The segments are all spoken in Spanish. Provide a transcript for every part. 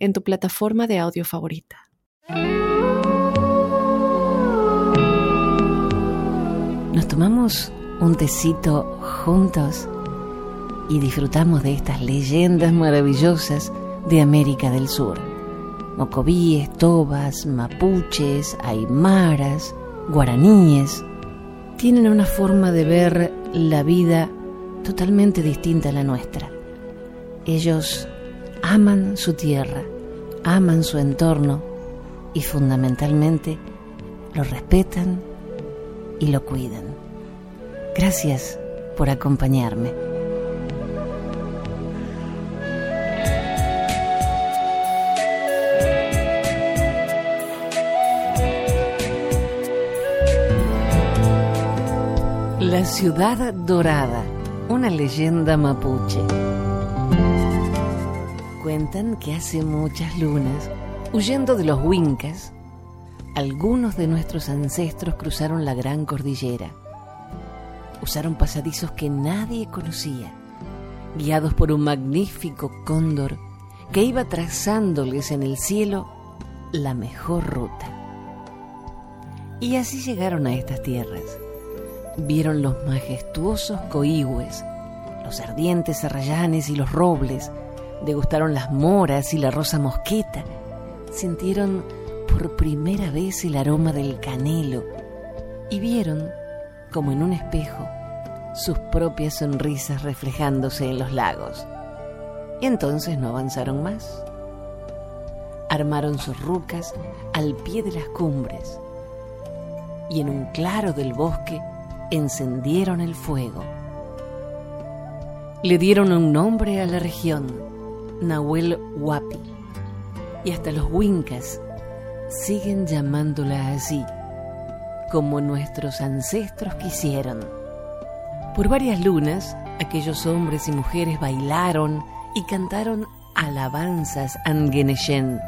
en tu plataforma de audio favorita. Nos tomamos un tecito juntos y disfrutamos de estas leyendas maravillosas de América del Sur. Mocobíes, tobas, mapuches, aymaras, guaraníes, tienen una forma de ver la vida totalmente distinta a la nuestra. Ellos aman su tierra, aman su entorno y fundamentalmente lo respetan y lo cuidan. Gracias por acompañarme. La ciudad dorada, una leyenda mapuche. Que hace muchas lunas, huyendo de los huincas, algunos de nuestros ancestros cruzaron la gran cordillera. Usaron pasadizos que nadie conocía, guiados por un magnífico cóndor que iba trazándoles en el cielo la mejor ruta. Y así llegaron a estas tierras. Vieron los majestuosos coigües, los ardientes arrayanes y los robles, degustaron las moras y la rosa mosqueta, sintieron por primera vez el aroma del canelo y vieron, como en un espejo, sus propias sonrisas reflejándose en los lagos. Y entonces no avanzaron más. Armaron sus rucas al pie de las cumbres y en un claro del bosque encendieron el fuego. Le dieron un nombre a la región, Nahuel Huapi, y hasta los Huincas siguen llamándola así, como nuestros ancestros quisieron. Por varias lunas, aquellos hombres y mujeres bailaron y cantaron alabanzas a Ngeneshen,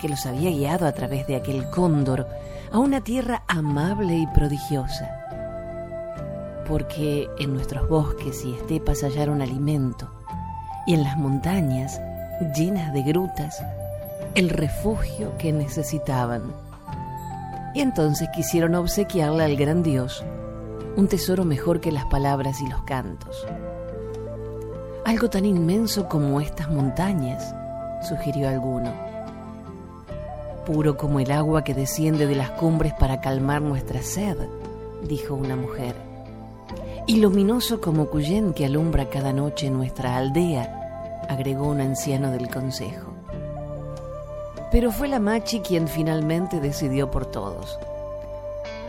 que los había guiado a través de aquel cóndor a una tierra amable y prodigiosa. Porque en nuestros bosques y estepas hallaron alimento, y en las montañas, llenas de grutas, el refugio que necesitaban. Y entonces quisieron obsequiarle al gran Dios un tesoro mejor que las palabras y los cantos. Algo tan inmenso como estas montañas, sugirió alguno. Puro como el agua que desciende de las cumbres para calmar nuestra sed, dijo una mujer. Y luminoso como Cuyén que alumbra cada noche nuestra aldea, agregó un anciano del consejo. Pero fue la Machi quien finalmente decidió por todos,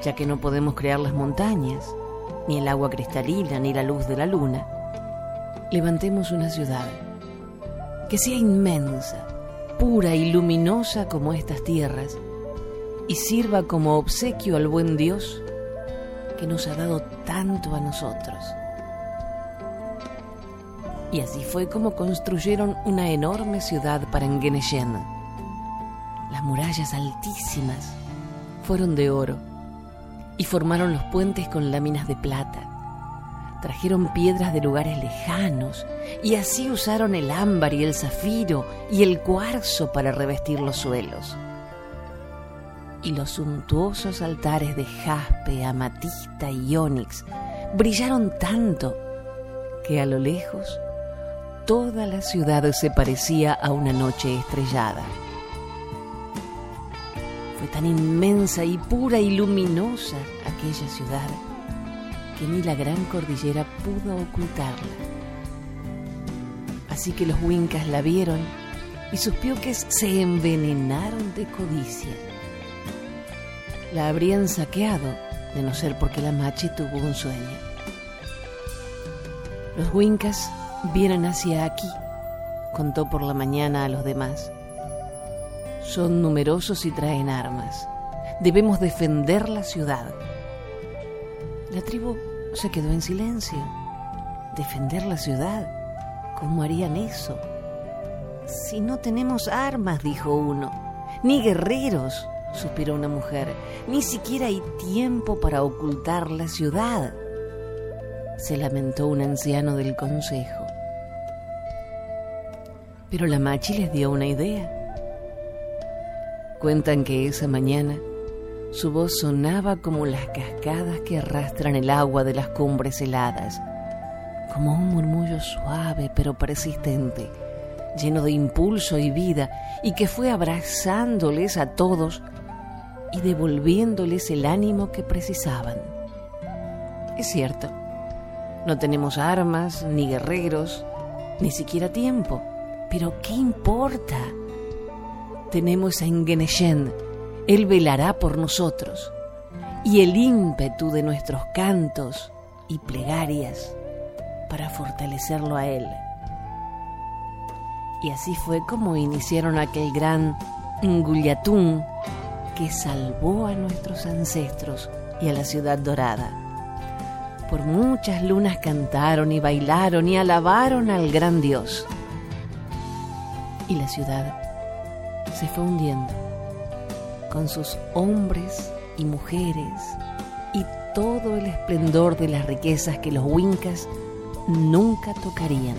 ya que no podemos crear las montañas, ni el agua cristalina, ni la luz de la luna. Levantemos una ciudad que sea inmensa, pura y luminosa como estas tierras, y sirva como obsequio al buen Dios que nos ha dado tanto a nosotros. Y así fue como construyeron una enorme ciudad para Engeneshen las murallas altísimas fueron de oro y formaron los puentes con láminas de plata. Trajeron piedras de lugares lejanos y así usaron el ámbar y el zafiro y el cuarzo para revestir los suelos. Y los suntuosos altares de jaspe, amatista y ónix brillaron tanto que a lo lejos toda la ciudad se parecía a una noche estrellada. Fue tan inmensa y pura y luminosa aquella ciudad que ni la gran cordillera pudo ocultarla. Así que los huincas la vieron y sus piuques se envenenaron de codicia. La habrían saqueado de no ser porque la machi tuvo un sueño. Los huincas vienen hacia aquí, contó por la mañana a los demás Son numerosos y traen armas. Debemos defender la ciudad. La tribu se quedó en silencio. ¿Defender la ciudad? ¿Cómo harían eso? Si no tenemos armas, dijo uno, ni guerreros, suspiró una mujer, ni siquiera hay tiempo para ocultar la ciudad, se lamentó un anciano del consejo. Pero la machi les dio una idea. Cuentan que esa mañana su voz sonaba como las cascadas que arrastran el agua de las cumbres heladas, como un murmullo suave pero persistente lleno de impulso y vida, y que fue abrazándoles a todos y devolviéndoles el ánimo que precisaban. Es cierto, no tenemos armas, ni guerreros, ni siquiera tiempo, pero ¿qué importa? Tenemos a Ingeneshen, Él velará por nosotros, y el ímpetu de nuestros cantos y plegarias para fortalecerlo a Él. Y así fue como iniciaron aquel gran Ngulyatún que salvó a nuestros ancestros y a la ciudad dorada. Por muchas lunas cantaron y bailaron y alabaron al gran Dios. Y la ciudad se fue hundiendo con sus hombres y mujeres y todo el esplendor de las riquezas que los Wincas nunca tocarían.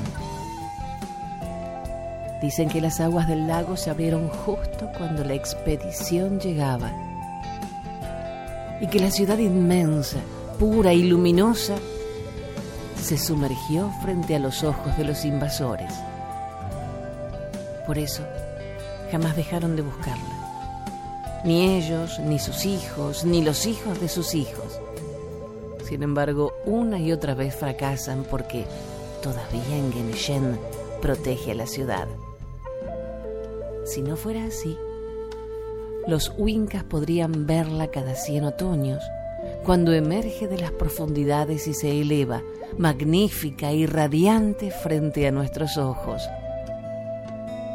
Dicen que las aguas del lago se abrieron justo cuando la expedición llegaba y que la ciudad inmensa, pura y luminosa se sumergió frente a los ojos de los invasores. Por eso, jamás dejaron de buscarla. Ni ellos, ni sus hijos, ni los hijos de sus hijos. Sin embargo, una y otra vez fracasan porque todavía en protege a la ciudad. Si no fuera así, los Wincas podrían verla cada cien otoños, cuando emerge de las profundidades y se eleva, magnífica y radiante frente a nuestros ojos.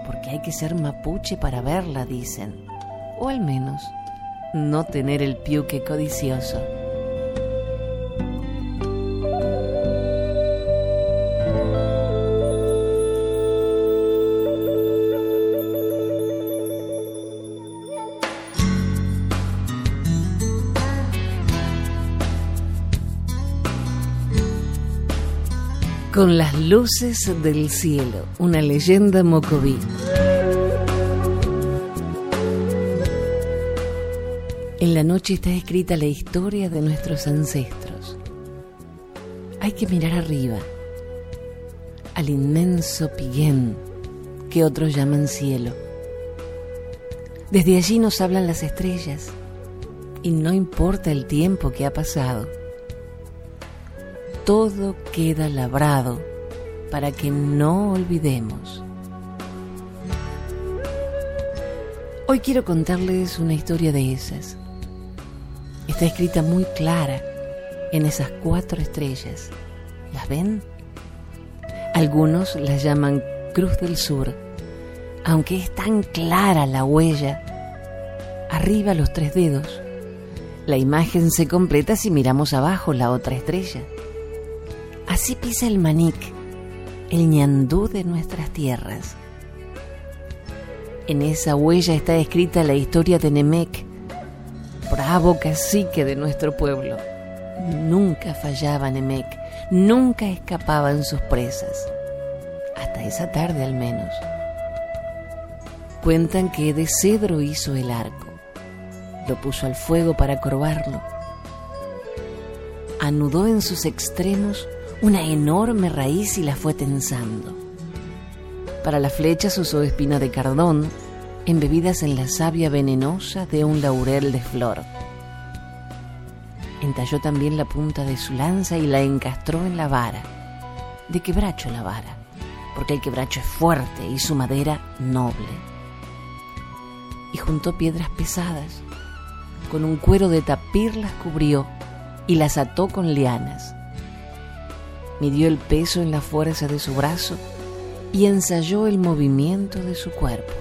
Porque hay que ser mapuche para verla, dicen, o al menos no tener el piuque codicioso. Con las luces del cielo, una leyenda mocoví. En la noche está escrita la historia de nuestros ancestros. Hay que mirar arriba, al inmenso Piguén, que otros llaman cielo. Desde allí nos hablan las estrellas, y no importa el tiempo que ha pasado todo queda labrado para que no olvidemos. Hoy quiero contarles una historia de esas. Está escrita muy clara en esas cuatro estrellas. ¿Las ven? Algunos las llaman Cruz del Sur, aunque es tan clara la huella. Arriba los tres dedos. La imagen se completa si miramos abajo la otra estrella. Así pisa el manic, el ñandú de nuestras tierras. En esa huella está escrita la historia de Nemec, bravo cacique de nuestro pueblo. Nunca fallaba Nemec, nunca escapaban sus presas, hasta esa tarde al menos. Cuentan que de cedro hizo el arco, lo puso al fuego para corvarlo, anudó en sus extremos una enorme raíz y la fue tensando. Para las flechas usó espina de cardón, embebidas en la savia venenosa de un laurel de flor. Entalló también la punta de su lanza y la encastró en la vara. De quebracho la vara, porque el quebracho es fuerte y su madera noble. Y juntó piedras pesadas. Con un cuero de tapir las cubrió y las ató con lianas midió el peso en la fuerza de su brazo y ensayó el movimiento de su cuerpo.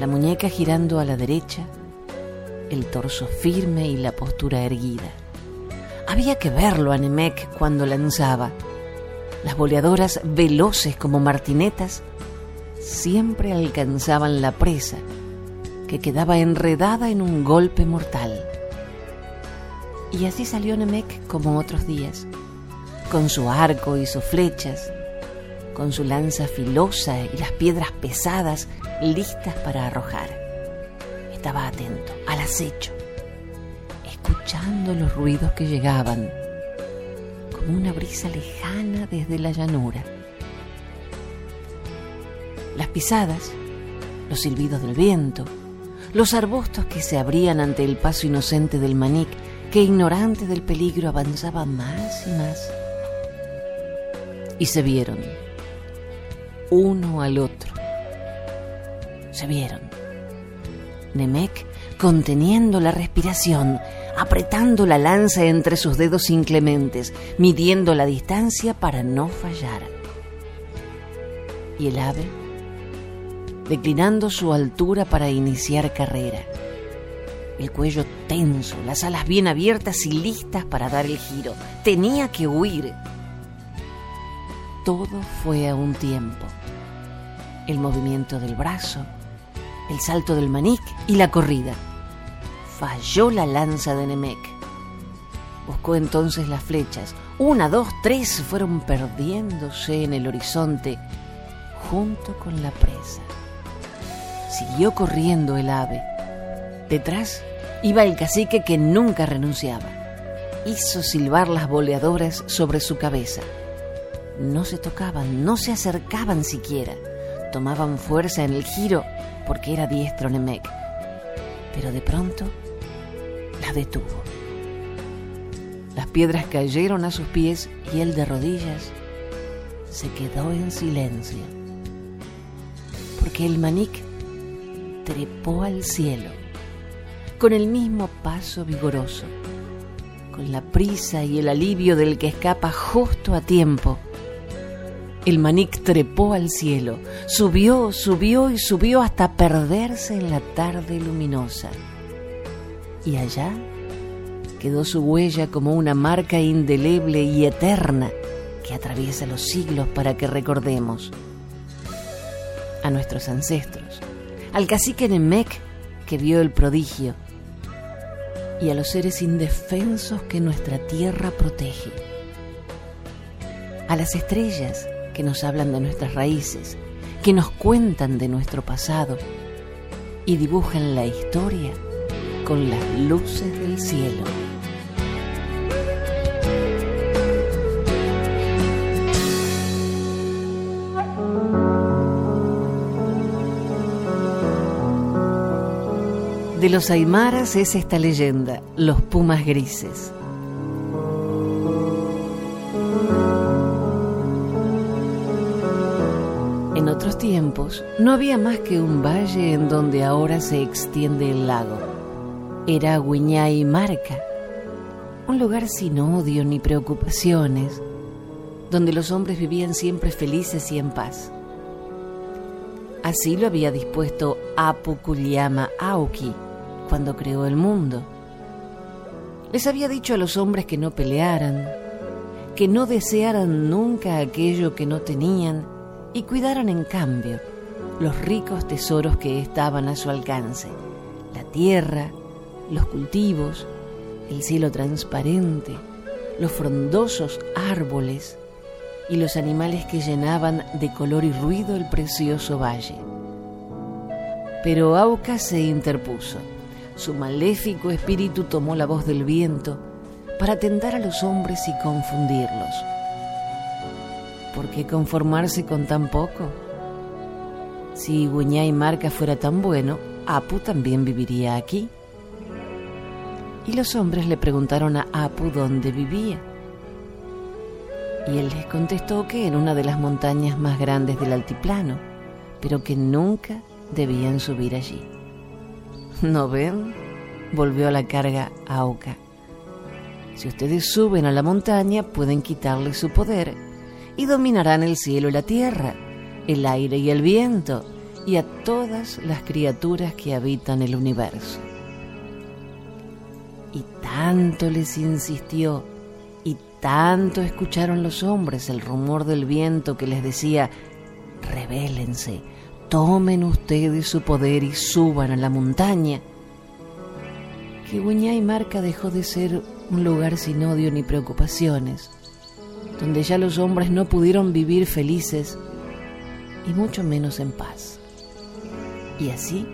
la muñeca girando a la derecha, el torso firme y la postura erguida. Había que verlo a Nemec cuando lanzaba. Las boleadoras, veloces como martinetas, siempre alcanzaban la presa, que quedaba enredada en un golpe mortal. Y así salió Nemec como otros días, con su arco y sus flechas, con su lanza filosa y las piedras pesadas listas para arrojar. Estaba atento, al acecho, escuchando los ruidos que llegaban, como una brisa lejana desde la llanura. Las pisadas, los silbidos del viento, los arbustos que se abrían ante el paso inocente del manic, que ignorante del peligro avanzaba más y más. Y se vieron, uno al otro. Se vieron. Nemec conteniendo la respiración, apretando la lanza entre sus dedos inclementes, midiendo la distancia para no fallar. Y el ave, declinando su altura para iniciar carrera. El cuello tenso, las alas bien abiertas y listas para dar el giro. Tenía que huir. Todo fue a un tiempo. El movimiento del brazo, el salto del manic y la corrida. Falló la lanza de Nemec. Buscó entonces las flechas. Una, dos, tres fueron perdiéndose en el horizonte junto con la presa. Siguió corriendo el ave. Detrás iba el cacique que nunca renunciaba. Hizo silbar las boleadoras sobre su cabeza. No se tocaban, no se acercaban siquiera. Tomaban fuerza en el giro porque era diestro Nemec. Pero de pronto la detuvo. Las piedras cayeron a sus pies y él de rodillas se quedó en silencio. Porque el manic trepó al cielo con el mismo paso vigoroso, con la prisa y el alivio del que escapa justo a tiempo. El manic trepó al cielo, subió, subió y subió hasta perderse en la tarde luminosa. Y allá quedó su huella como una marca indeleble y eterna que atraviesa los siglos para que recordemos a nuestros ancestros, al cacique Nemec que vio el prodigio y a los seres indefensos que nuestra tierra protege, a las estrellas que nos hablan de nuestras raíces, que nos cuentan de nuestro pasado y dibujan la historia con las luces del cielo. De los aymaras es esta leyenda, los pumas grises. En otros tiempos no había más que un valle en donde ahora se extiende el lago. Era Huiñay Marca, un lugar sin odio ni preocupaciones, donde los hombres vivían siempre felices y en paz. Así lo había dispuesto Apu Kulyama Aoki, cuando creó el mundo. Les había dicho a los hombres que no pelearan, que no desearan nunca aquello que no tenían y cuidaran en cambio los ricos tesoros que estaban a su alcance, la tierra, los cultivos, el cielo transparente, los frondosos árboles y los animales que llenaban de color y ruido el precioso valle. Pero Auca se interpuso su maléfico espíritu tomó la voz del viento para tentar a los hombres y confundirlos. ¿Por qué conformarse con tan poco? Si y Marca fuera tan bueno, Apu también viviría aquí. Y los hombres le preguntaron a Apu dónde vivía. Y él les contestó que en una de las montañas más grandes del altiplano, pero que nunca debían subir allí. ¿No ven? Volvió a la carga Auca. Si ustedes suben a la montaña, pueden quitarle su poder y dominarán el cielo y la tierra, el aire y el viento, y a todas las criaturas que habitan el universo. Y tanto les insistió y tanto escucharon los hombres el rumor del viento que les decía, rebélense, tomen ustedes su poder y suban a la montaña, que y Marca dejó de ser un lugar sin odio ni preocupaciones, donde ya los hombres no pudieron vivir felices y mucho menos en paz. Y así,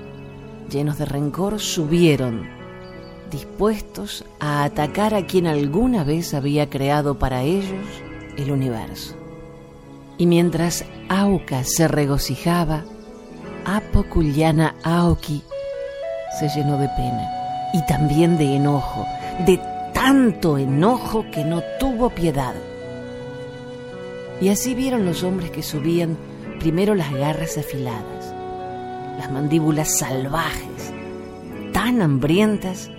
llenos de rencor, subieron, dispuestos a atacar a quien alguna vez había creado para ellos el universo. Y mientras Auca se regocijaba, Apoculiana Aoki se llenó de pena y también de enojo, de tanto enojo que no tuvo piedad. Y así vieron los hombres que subían primero las garras afiladas, las mandíbulas salvajes, tan hambrientas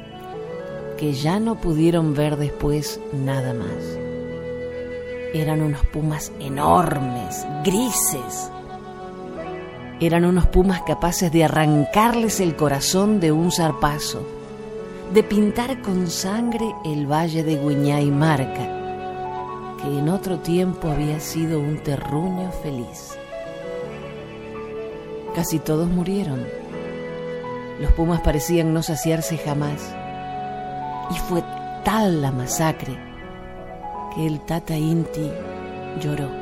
que ya no pudieron ver después nada más. Eran unos pumas enormes, grises. Eran unos pumas capaces de arrancarles el corazón de un zarpazo, de pintar con sangre el valle de Guiñá y Marca, que en otro tiempo había sido un terruño feliz. Casi todos murieron. Los pumas parecían no saciarse jamás. Y fue tal la masacre que el Tata Inti lloró.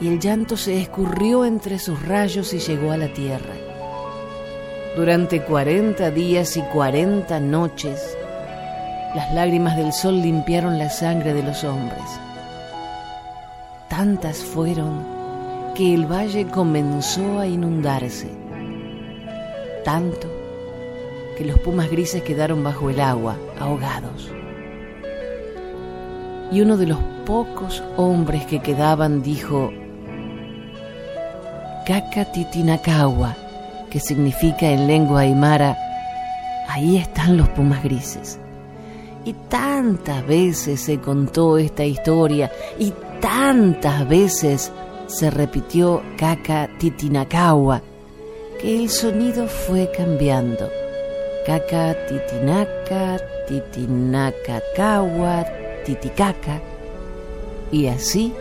Y el llanto se escurrió entre sus rayos y llegó a la tierra. Durante cuarenta días y cuarenta noches, las lágrimas del sol limpiaron la sangre de los hombres. Tantas fueron que el valle comenzó a inundarse, tanto que los pumas grises quedaron bajo el agua, ahogados. Y uno de los pocos hombres que quedaban dijo, Kakatitinakawa, que significa en lengua aymara, ahí están los pumas grises. Y tantas veces se contó esta historia y tantas veces se repitió Kaka Titinakawa, que el sonido fue cambiando. Kaka Titinaka, Titinakakawa, Titicaca. Y así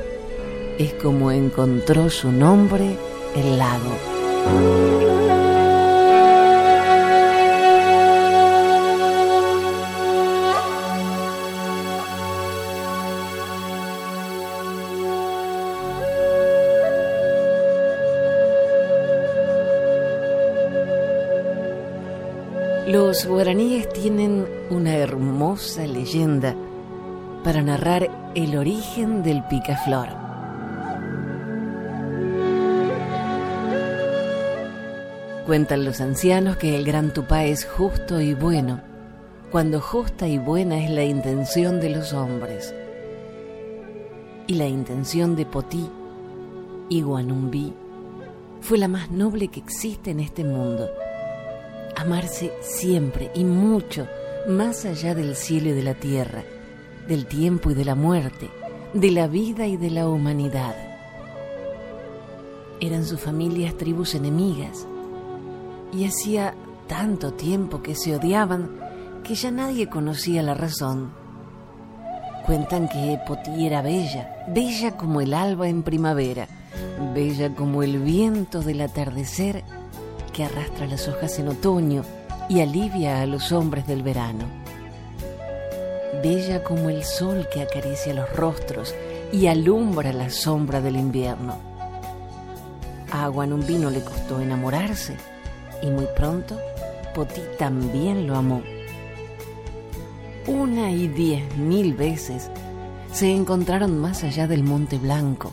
es como encontró su nombre el lago. Los guaraníes tienen una hermosa leyenda para narrar el origen del picaflor. Cuentan los ancianos que el gran tupá es justo y bueno, cuando justa y buena es la intención de los hombres. Y la intención de Potí y Guanumbí fue la más noble que existe en este mundo amarse siempre y mucho, más allá del cielo y de la tierra, del tiempo y de la muerte, de la vida y de la humanidad. Eran sus familias tribus enemigas, y hacía tanto tiempo que se odiaban que ya nadie conocía la razón. Cuentan que Poti era bella, bella como el alba en primavera, bella como el viento del atardecer que arrastra las hojas en otoño y alivia a los hombres del verano. Bella como el sol que acaricia los rostros y alumbra la sombra del invierno. A Guanumbino le costó enamorarse y muy pronto Poti también lo amó. Una y diez mil veces se encontraron más allá del Monte Blanco,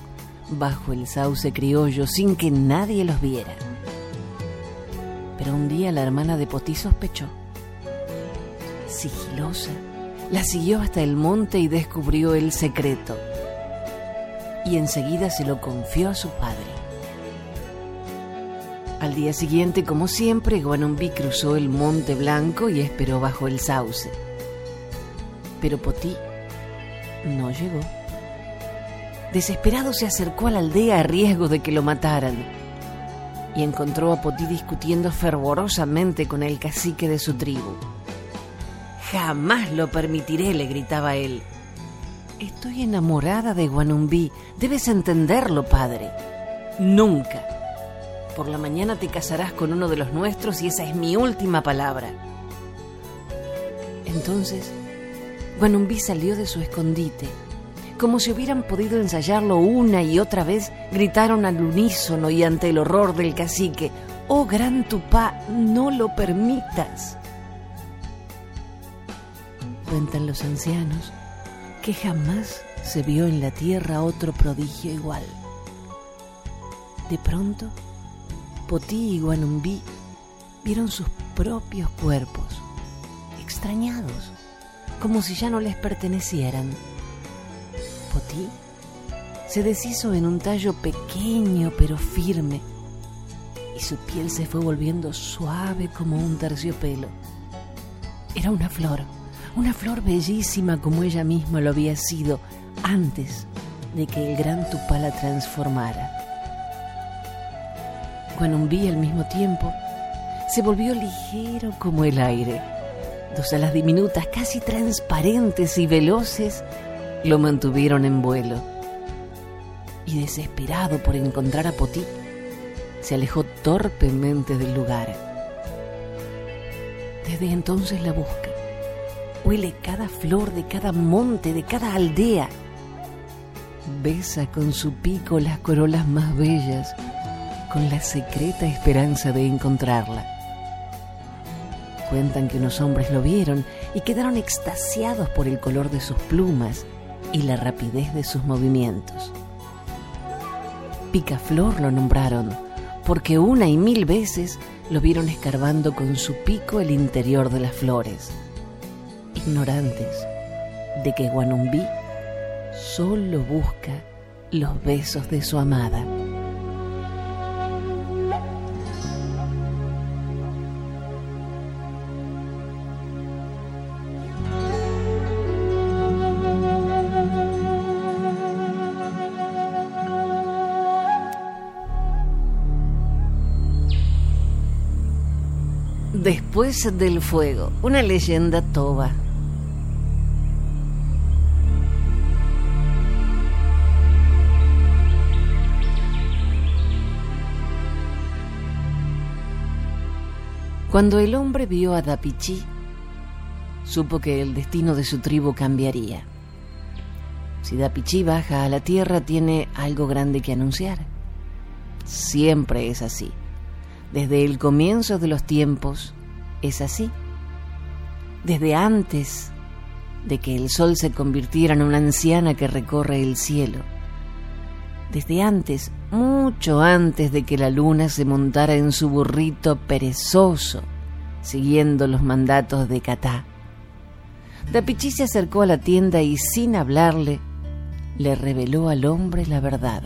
bajo el sauce criollo, sin que nadie los viera. Pero un día la hermana de Potí sospechó. Sigilosa, la siguió hasta el monte y descubrió el secreto. Y enseguida se lo confió a su padre. Al día siguiente, como siempre, Guanumbí cruzó el Monte Blanco y esperó bajo el sauce. Pero Potí no llegó. Desesperado se acercó a la aldea a riesgo de que lo mataran y encontró a Potí discutiendo fervorosamente con el cacique de su tribu. Jamás lo permitiré, le gritaba él. Estoy enamorada de Guanumbí. Debes entenderlo, padre. Nunca. Por la mañana te casarás con uno de los nuestros y esa es mi última palabra. Entonces, Guanumbí salió de su escondite. Como si hubieran podido ensayarlo una y otra vez, gritaron al unísono y ante el horror del cacique, Oh gran Tupá, no lo permitas. Cuentan los ancianos que jamás se vio en la tierra otro prodigio igual. De pronto, Potí y Guanumbí vieron sus propios cuerpos, extrañados, como si ya no les pertenecieran. Potí se deshizo en un tallo pequeño pero firme y su piel se fue volviendo suave como un terciopelo. Era una flor una flor bellísima como ella misma lo había sido antes de que el gran Tupá la transformara. Vi al mismo tiempo se volvió ligero como el aire. Dos alas diminutas, casi transparentes y veloces, lo mantuvieron en vuelo. Y desesperado por encontrar a Potí, se alejó torpemente del lugar. Desde entonces la busca huele cada flor de cada monte, de cada aldea. Besa con su pico las corolas más bellas, con la secreta esperanza de encontrarla. Cuentan que unos hombres lo vieron y quedaron extasiados por el color de sus plumas y la rapidez de sus movimientos. Picaflor lo nombraron porque una y mil veces lo vieron escarbando con su pico el interior de las flores ignorantes de que Guanumbí solo busca los besos de su amada. Del fuego, una leyenda toba. Cuando el hombre vio a Dapichí, supo que el destino de su tribu cambiaría. Si Dapichí baja a la tierra, tiene algo grande que anunciar. Siempre es así. Desde el comienzo de los tiempos es así. Desde antes de que el sol se convirtiera en una anciana que recorre el cielo. Desde antes, mucho antes de que la luna se montara en su burrito perezoso, siguiendo los mandatos de Catá. Dapichí se acercó a la tienda y sin hablarle, le reveló al hombre la verdad.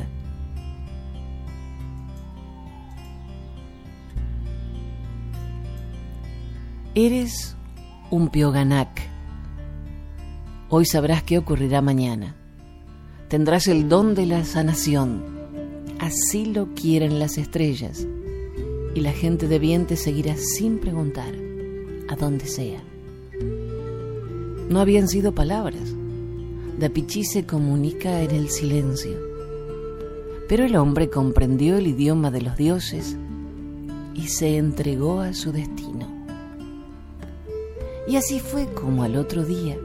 Eres un Pioganak. Hoy sabrás qué ocurrirá mañana. Tendrás el don de la sanación. Así lo quieren las estrellas. Y la gente de bien te seguirá sin preguntar, a donde sea. No habían sido palabras. Dapichí se comunica en el silencio. Pero el hombre comprendió el idioma de los dioses y se entregó a su destino. Y así fue como al otro día,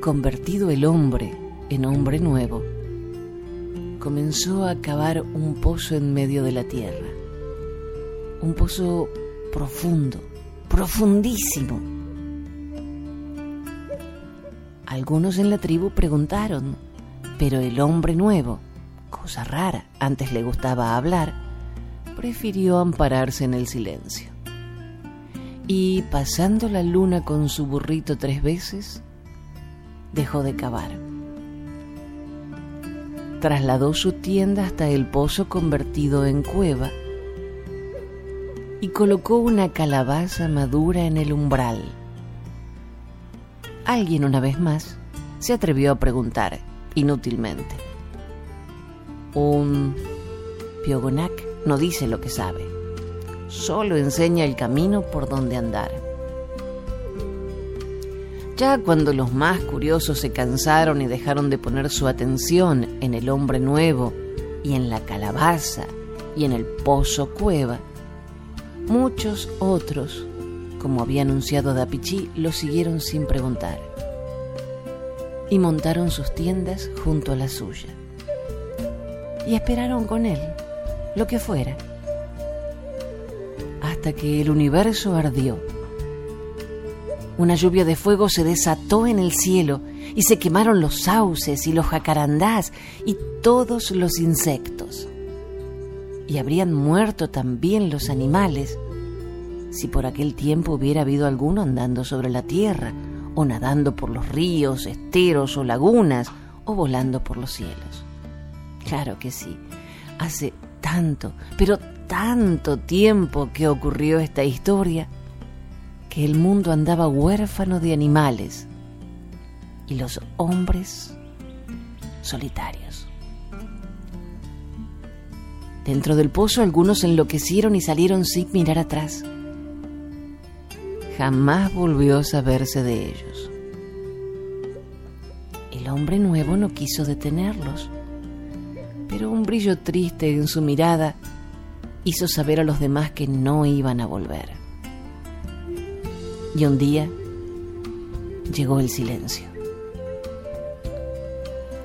convertido el hombre en hombre nuevo, comenzó a cavar un pozo en medio de la tierra. Un pozo profundo, profundísimo. Algunos en la tribu preguntaron, pero el hombre nuevo, cosa rara, antes le gustaba hablar, prefirió ampararse en el silencio y pasando la luna con su burrito tres veces, dejó de cavar. Trasladó su tienda hasta el pozo convertido en cueva y colocó una calabaza madura en el umbral. Alguien una vez más se atrevió a preguntar, inútilmente. ¿Un Piogonak no dice lo que sabe, solo enseña el camino por donde andar. Ya cuando los más curiosos se cansaron y dejaron de poner su atención en el hombre nuevo y en la calabaza y en el pozo cueva, muchos otros, como había anunciado Dapichi, lo siguieron sin preguntar y montaron sus tiendas junto a la suya y esperaron con él lo que fuera, hasta que el universo ardió. Una lluvia de fuego se desató en el cielo y se quemaron los sauces y los jacarandás y todos los insectos. Y habrían muerto también los animales si por aquel tiempo hubiera habido alguno andando sobre la tierra, o nadando por los ríos, esteros o lagunas, o volando por los cielos. Claro que sí. Hace tanto, pero tanto tiempo que ocurrió esta historia que el mundo andaba huérfano de animales y los hombres solitarios. Dentro del pozo algunos enloquecieron y salieron sin mirar atrás. Jamás volvió a saberse de ellos. El hombre nuevo no quiso detenerlos pero un brillo triste en su mirada hizo saber a los demás que no iban a volver. Y un día llegó el silencio.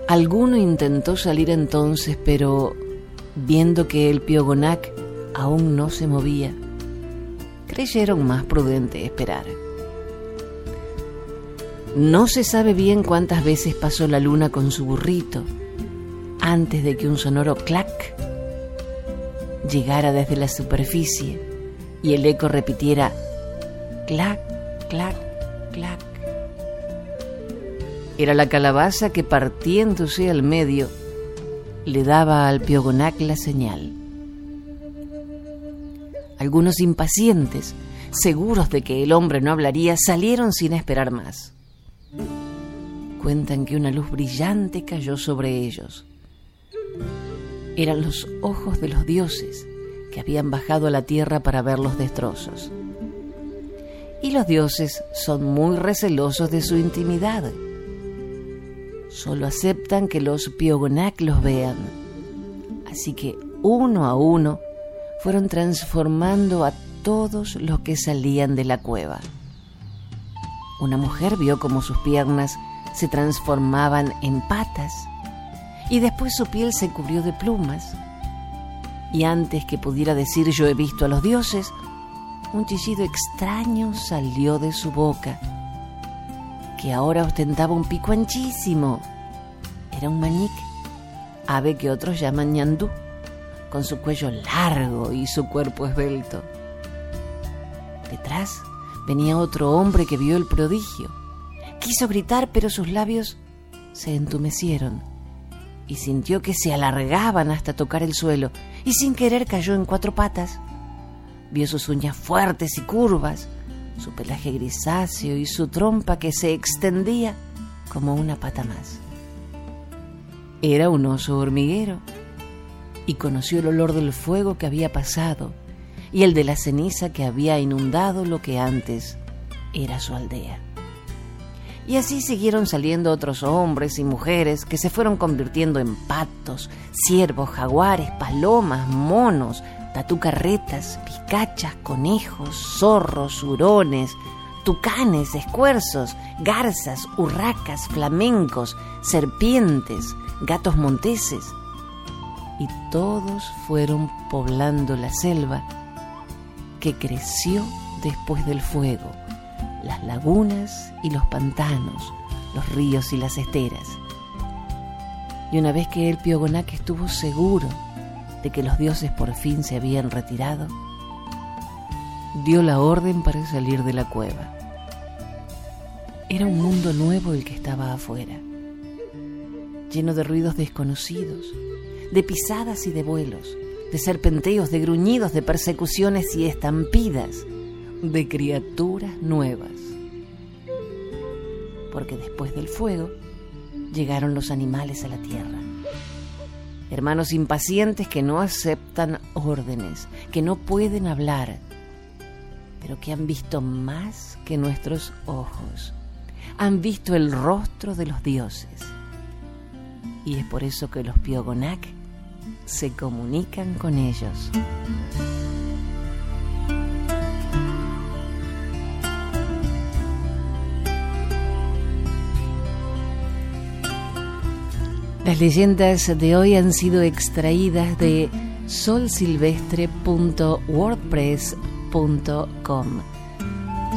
Alguno intentó salir entonces, pero viendo que el piogonac aún no se movía, creyeron más prudente esperar. No se sabe bien cuántas veces pasó la luna con su burrito, antes de que un sonoro clac llegara desde la superficie y el eco repitiera clac, clac, clac. Era la calabaza que partiéndose al medio le daba al piogonac la señal. Algunos impacientes, seguros de que el hombre no hablaría, salieron sin esperar más. Cuentan que una luz brillante cayó sobre ellos eran los ojos de los dioses que habían bajado a la tierra para ver los destrozos. Y los dioses son muy recelosos de su intimidad. Solo aceptan que los Piogonak los vean. Así que uno a uno fueron transformando a todos los que salían de la cueva. Una mujer vio como sus piernas se transformaban en patas y después su piel se cubrió de plumas. Y antes que pudiera decir yo he visto a los dioses, un chillido extraño salió de su boca, que ahora ostentaba un pico anchísimo. Era un mañic, ave que otros llaman ñandú, con su cuello largo y su cuerpo esbelto. Detrás venía otro hombre que vio el prodigio. Quiso gritar, pero sus labios se entumecieron y sintió que se alargaban hasta tocar el suelo y sin querer cayó en cuatro patas. Vio sus uñas fuertes y curvas, su pelaje grisáceo y su trompa que se extendía como una pata más. Era un oso hormiguero y conoció el olor del fuego que había pasado y el de la ceniza que había inundado lo que antes era su aldea. Y así siguieron saliendo otros hombres y mujeres que se fueron convirtiendo en patos, ciervos, jaguares, palomas, monos, tatucarretas, picachas, conejos, zorros, hurones, tucanes, escuerzos, garzas, urracas, flamencos, serpientes, gatos monteses. Y todos fueron poblando la selva que creció después del fuego las lagunas y los pantanos, los ríos y las esteras. Y una vez que el Piogonac estuvo seguro de que los dioses por fin se habían retirado, dio la orden para salir de la cueva. Era un mundo nuevo el que estaba afuera, lleno de ruidos desconocidos, de pisadas y de vuelos, de serpenteos, de gruñidos, de persecuciones y estampidas de criaturas nuevas. Porque después del fuego llegaron los animales a la tierra. hermanos impacientes que no aceptan órdenes, que no pueden hablar, pero que han visto más que nuestros ojos, han visto el rostro de los dioses. Y es por eso que los Piogonak se comunican con ellos. Las leyendas de hoy han sido extraídas de solsilvestre.wordpress.com.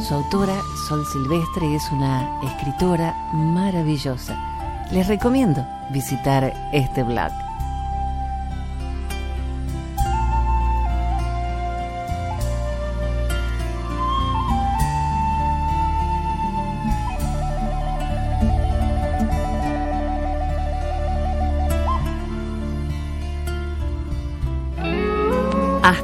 Su autora, Sol Silvestre, es una escritora maravillosa. Les recomiendo visitar este blog.